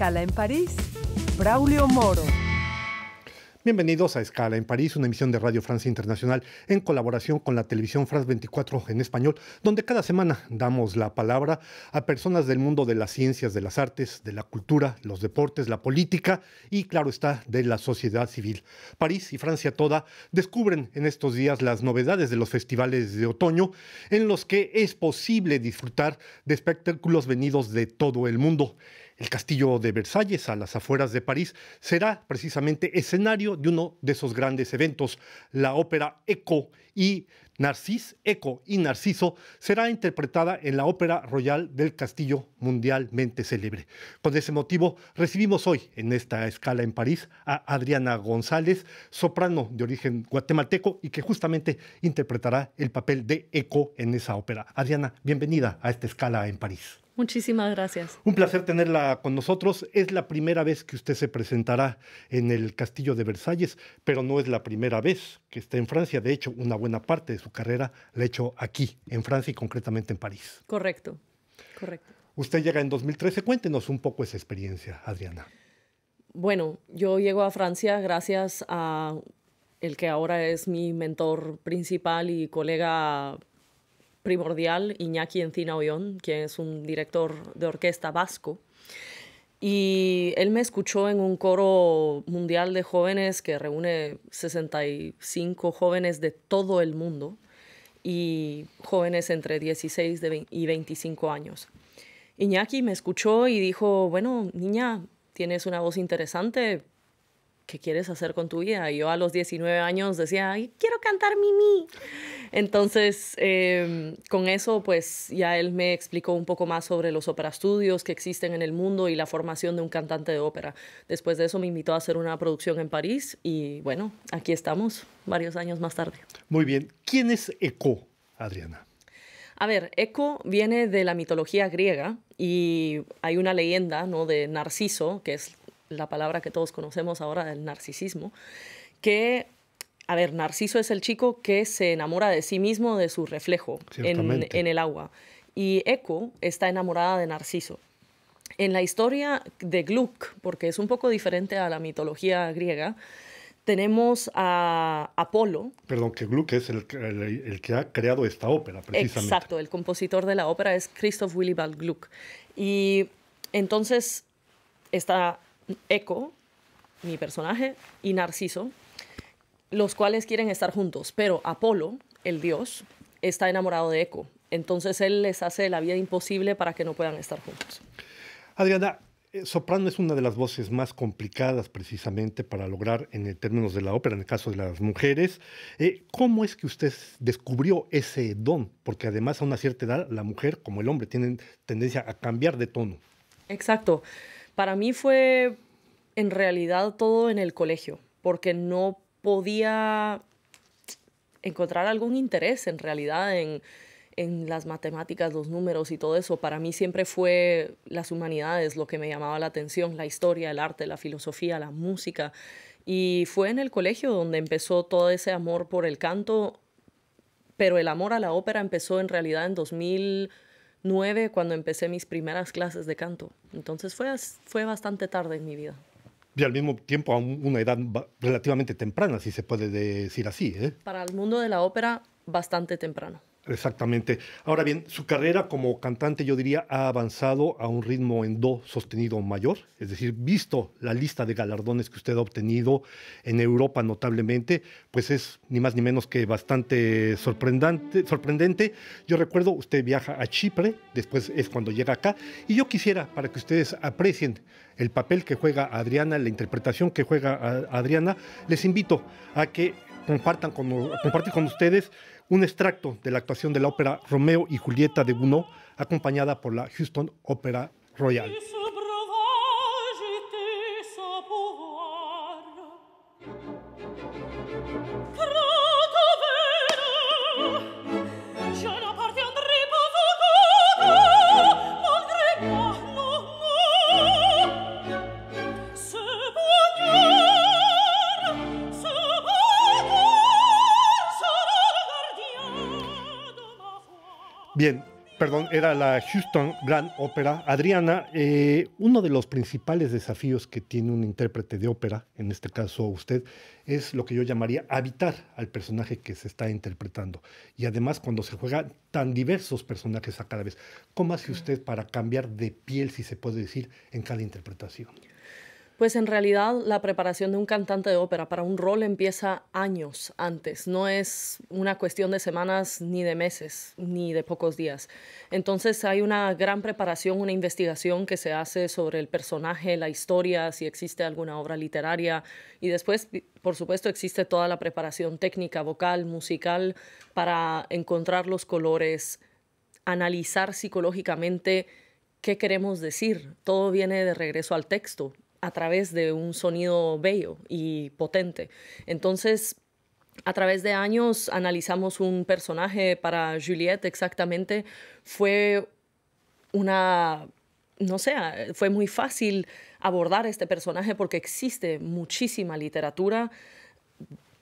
Escala en París, Braulio Moro. Bienvenidos a Escala en París, una emisión de Radio Francia Internacional en colaboración con la televisión France 24 en español, donde cada semana damos la palabra a personas del mundo de las ciencias, de las artes, de la cultura, los deportes, la política y, claro está, de la sociedad civil. París y Francia toda descubren en estos días las novedades de los festivales de otoño, en los que es posible disfrutar de espectáculos venidos de todo el mundo. El castillo de Versalles, a las afueras de París, será precisamente escenario de uno de esos grandes eventos. La ópera Eco y Narcís, Eco y Narciso será interpretada en la Ópera Royal del Castillo mundialmente célebre. Con ese motivo, recibimos hoy en esta escala en París a Adriana González, soprano de origen guatemalteco y que justamente interpretará el papel de Eco en esa ópera. Adriana, bienvenida a esta escala en París. Muchísimas gracias. Un placer tenerla con nosotros. Es la primera vez que usted se presentará en el Castillo de Versalles, pero no es la primera vez que está en Francia. De hecho, una buena parte de su carrera la ha hecho aquí, en Francia y concretamente en París. Correcto, correcto. Usted llega en 2013. Cuéntenos un poco esa experiencia, Adriana. Bueno, yo llego a Francia gracias a el que ahora es mi mentor principal y colega primordial, Iñaki Encina Ollón, que es un director de orquesta vasco. Y él me escuchó en un coro mundial de jóvenes que reúne 65 jóvenes de todo el mundo y jóvenes entre 16 y 25 años. Iñaki me escuchó y dijo, bueno, niña, tienes una voz interesante, ¿qué quieres hacer con tu vida? Y yo a los 19 años decía, quiero cantar Mimi. Entonces, em, con eso, pues ya él me explicó un poco más sobre los ópera estudios que existen en el mundo y la formación de un cantante de ópera. Después de eso me invitó a hacer una producción en París y bueno, aquí estamos varios años más tarde. Muy bien. ¿Quién es Eco, Adriana? A ver, Eco viene de la mitología griega y hay una leyenda ¿no? de Narciso, que es la palabra que todos conocemos ahora del narcisismo, que, a ver, Narciso es el chico que se enamora de sí mismo, de su reflejo en, en, el agua. Y Eco está enamorada de Narciso. En la historia de Gluck, porque es un poco diferente a la mitología griega, tenemos a Apolo. Perdón, que Gluck es el, el, que ha creado esta ópera, precisamente. Exacto, el compositor de la ópera es Christoph Willibald Gluck. Y entonces está Eco, mi personaje, y Narciso, los cuales quieren estar juntos, pero Apolo, el dios, está enamorado de Eco. Entonces él les hace la vida imposible para que no puedan estar juntos. Adriana, eh, soprano es una de las voces más complicadas precisamente para lograr en términos de la ópera, en el caso de las mujeres. Eh, ¿Cómo es que usted descubrió ese don? Porque además a una cierta edad la mujer como el hombre tienen tendencia a cambiar de tono. Exacto. Para mí fue en realidad todo en el colegio, porque no podía encontrar algún interés en realidad en, las matemáticas, los números y todo eso. Para mí siempre fue las humanidades lo que me llamaba la atención, la historia, el arte, la filosofía, la música. Y fue en el colegio donde empezó todo ese amor por el canto, pero el amor a la ópera empezó en realidad en 2000 nueve cuando empecé mis primeras clases de canto. Entonces fue, fue bastante tarde en mi vida. Y al mismo tiempo a una edad relativamente temprana, si se puede decir así. ¿eh? Para el mundo de la ópera, bastante temprano. Exactamente. Ahora bien, su carrera como cantante yo diría ha avanzado a un ritmo en do sostenido mayor, es decir, visto la lista de galardones que usted ha obtenido en Europa notablemente, pues es ni más ni menos que bastante sorprendente. sorprendente. Yo recuerdo, usted viaja a Chipre, después es cuando llega acá, y yo quisiera, para que ustedes aprecien el papel que juega Adriana, la interpretación que juega Adriana, les invito a que compartan con, compartir con ustedes un extracto de la actuación de la ópera Romeo y Julieta de Gounod, acompañada por la Houston Opera Royal. Bien, Perdón, era la Houston Grand Opera. Adriana, eh, uno de los principales desafíos que tiene un intérprete de ópera, en este caso usted, es lo que yo llamaría habitar al personaje que se está interpretando. Y además cuando se juegan tan diversos personajes a cada vez, ¿cómo hace usted para cambiar de piel, si se puede decir, en cada interpretación? Pues en realidad la preparación de un cantante de ópera para un rol empieza años antes, no es una cuestión de semanas ni de meses ni de pocos días. Entonces hay una gran preparación, una investigación que se hace sobre el personaje, la historia, si existe alguna obra literaria y después, por supuesto, existe toda la preparación técnica, vocal, musical para encontrar los colores, analizar psicológicamente qué queremos decir. Todo viene de regreso al texto a través de un sonido bello y potente. Entonces, a través de años analizamos un personaje para Juliette exactamente. Fue una, no sé, fue muy fácil abordar este personaje porque existe muchísima literatura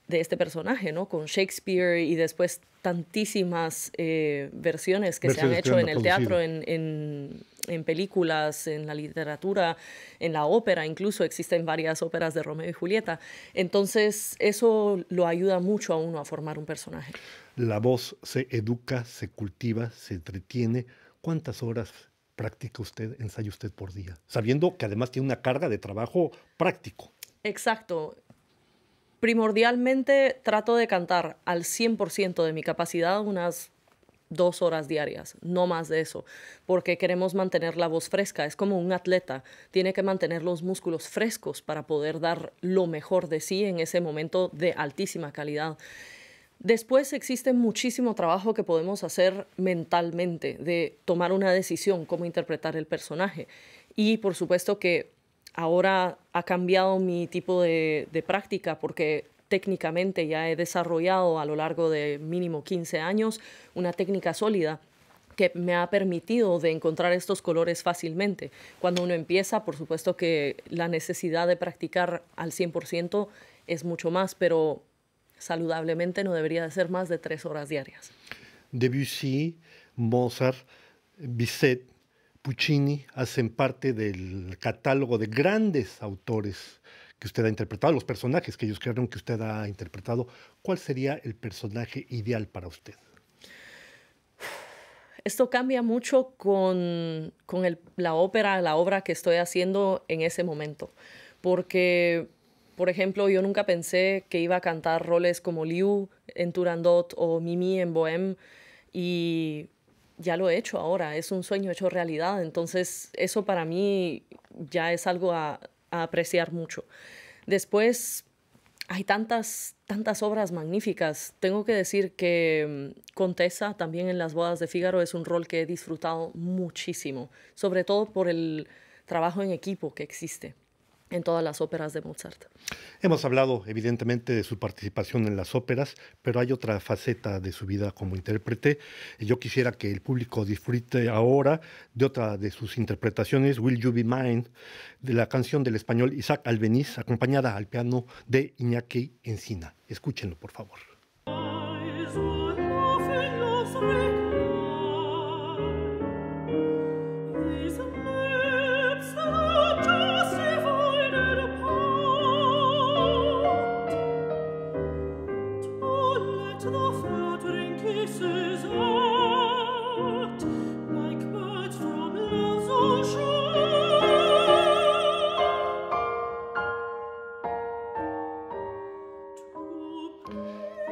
de este personaje, ¿no? Con Shakespeare y después tantísimas eh, versiones que se han hecho en el teatro, en, en, películas, en la literatura, en la ópera, incluso existen varias óperas de Romeo y Julieta. Entonces, eso lo ayuda mucho a uno a formar un personaje. La voz se educa, se cultiva, se entretiene. ¿Cuántas horas practica usted, ensaya usted por día? Sabiendo que además tiene una carga de trabajo práctico. Exacto primordialmente trato de cantar al 100% de mi capacidad unas dos horas diarias, no más de eso, porque queremos mantener la voz fresca. Es como un atleta, tiene que mantener los músculos frescos para poder dar lo mejor de sí en ese momento de altísima calidad. Después existe muchísimo trabajo que podemos hacer mentalmente, de tomar una decisión, cómo interpretar el personaje. Y por supuesto que ahora ha cambiado mi tipo de, práctica porque técnicamente ya he desarrollado a lo largo de mínimo 15 años una técnica sólida que me ha permitido de encontrar estos colores fácilmente. Cuando uno empieza, por supuesto que la necesidad de practicar al 100% es mucho más, pero saludablemente no debería de ser más de tres horas diarias. Debussy, Mozart, Bizet, Puccini hacen parte del catálogo de grandes autores que usted ha interpretado, los personajes que ellos crearon que usted ha interpretado. ¿Cuál sería el personaje ideal para usted? Esto cambia mucho con, la ópera, la obra que estoy haciendo en ese momento. Porque, por ejemplo, yo nunca pensé que iba a cantar roles como Liu en Turandot o Mimi en Bohème. Y ya lo he hecho ahora, es un sueño hecho realidad, entonces eso para mí ya es algo a, apreciar mucho. Después hay tantas, tantas obras magníficas. Tengo que decir que mm, Contessa también en las bodas de Fígaro es un rol que he disfrutado muchísimo, sobre todo por el trabajo en equipo que existe en todas las óperas de Mozart. Hemos hablado evidentemente de su participación en las óperas, pero hay otra faceta de su vida como intérprete. Yo quisiera que el público disfrute ahora de otra de sus interpretaciones, Will You Be Mine, de la canción del español Isaac Albeniz, acompañada al piano de Iñaki Encina. Escúchenlo, por favor.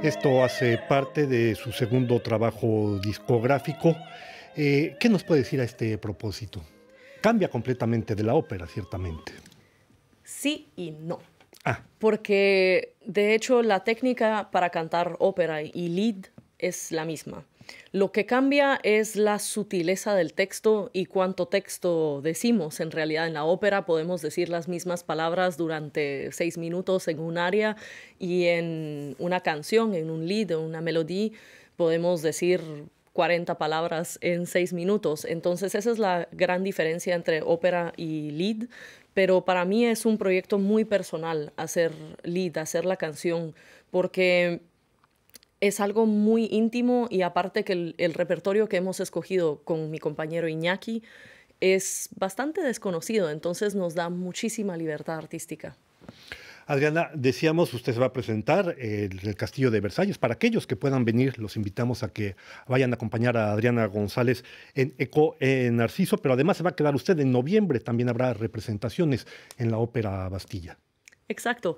Esto hace parte de su segundo trabajo discográfico. Eh, ¿Qué nos puede decir a este propósito? Cambia completamente de la ópera, ciertamente. Sí y no. Ah. Porque de hecho la técnica para cantar ópera y lead es la misma. Lo que cambia es la sutileza del texto y cuánto texto decimos. En realidad en la ópera podemos decir las mismas palabras durante seis minutos en un área y en una canción, en un lead, en una melodía, podemos decir 40 palabras en seis minutos. Entonces esa es la gran diferencia entre ópera y lead. Pero para mí es un proyecto muy personal hacer lead, hacer la canción, porque es algo muy íntimo y aparte que el, el, repertorio que hemos escogido con mi compañero Iñaki es bastante desconocido, entonces nos da muchísima libertad artística. Adriana, decíamos, usted se va a presentar en el Castillo de Versalles. Para aquellos que puedan venir, los invitamos a que vayan a acompañar a Adriana González en Eco en Narciso, pero además se va a quedar usted en noviembre. También habrá representaciones en la Ópera Bastilla. Exacto.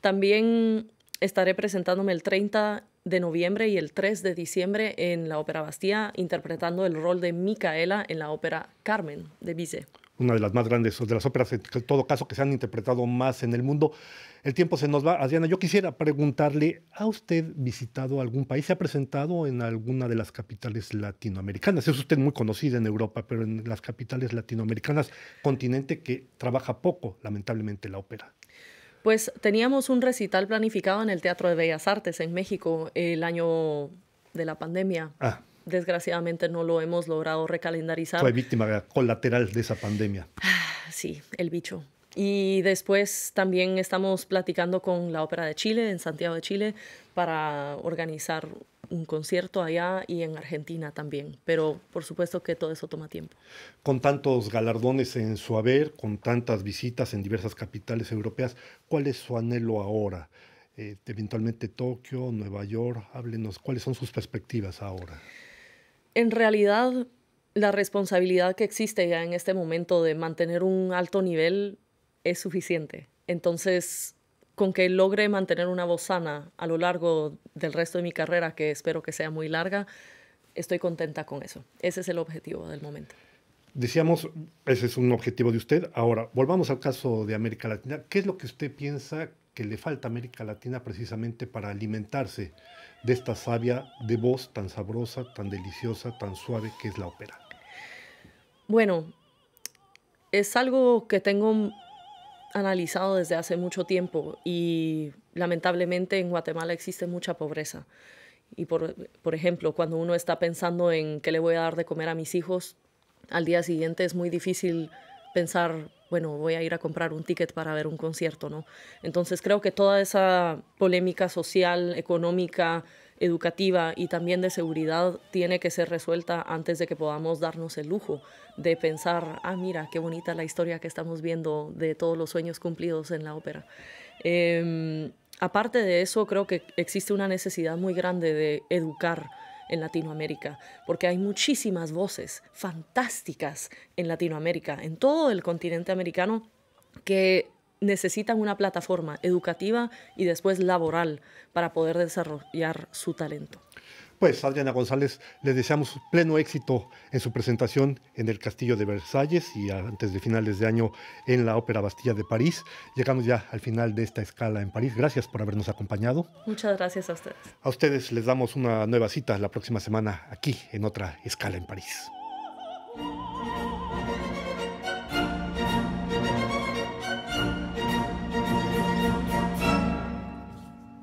También estaré presentándome el 30 de noviembre y el 3 de diciembre en la Ópera Bastilla, interpretando el rol de Micaela en la ópera Carmen de Bizet una de las más grandes, de las óperas en todo caso que se han interpretado más en el mundo. El tiempo se nos va. Adriana, yo quisiera preguntarle, ¿ha usted visitado algún país? ¿Se ha presentado en alguna de las capitales latinoamericanas? Es usted muy conocida en Europa, pero en las capitales latinoamericanas, continente que trabaja poco, lamentablemente, la ópera. Pues teníamos un recital planificado en el Teatro de Bellas Artes en México el año de la pandemia. Ah desgraciadamente no lo hemos logrado recalendarizar. Fue víctima colateral de esa pandemia. Sí, el bicho. Y después también estamos platicando con la Ópera de Chile, en Santiago de Chile, para organizar un concierto allá y en Argentina también. Pero por supuesto que todo eso toma tiempo. Con tantos galardones en su haber, con tantas visitas en diversas capitales europeas, ¿cuál es su anhelo ahora? Eh, eventualmente Tokio, Nueva York, háblenos, ¿cuáles son sus perspectivas ahora? en realidad la responsabilidad que existe ya en este momento de mantener un alto nivel es suficiente. Entonces, con que logre mantener una voz sana a lo largo del resto de mi carrera, que espero que sea muy larga, estoy contenta con eso. Ese es el objetivo del momento. Decíamos, ese es un objetivo de usted. Ahora, volvamos al caso de América Latina. ¿Qué es lo que usted piensa que le falta a América Latina precisamente para alimentarse de esta savia de voz tan sabrosa, tan deliciosa, tan suave que es la ópera? Bueno, es algo que tengo analizado desde hace mucho tiempo y lamentablemente en Guatemala existe mucha pobreza. Y por, por ejemplo, cuando uno está pensando en qué le voy a dar de comer a mis hijos, al día siguiente es muy difícil pensar, bueno, voy a ir a comprar un ticket para ver un concierto, ¿no? Entonces creo que toda esa polémica social, económica, educativa y también de seguridad tiene que ser resuelta antes de que podamos darnos el lujo de pensar, ah, mira, qué bonita la historia que estamos viendo de todos los sueños cumplidos en la ópera. Em, aparte de eso, creo que existe una necesidad muy grande de educar en Latinoamérica, porque hay muchísimas voces fantásticas en Latinoamérica, en todo el continente americano, que necesitan una plataforma educativa y después laboral para poder desarrollar su talento. Pues Adriana González, le deseamos pleno éxito en su presentación en el Castillo de Versalles y antes de finales de año en la Ópera Bastilla de París. Llegamos ya al final de esta escala en París. Gracias por habernos acompañado. Muchas gracias a ustedes. A ustedes les damos una nueva cita la próxima semana aquí en otra escala en París.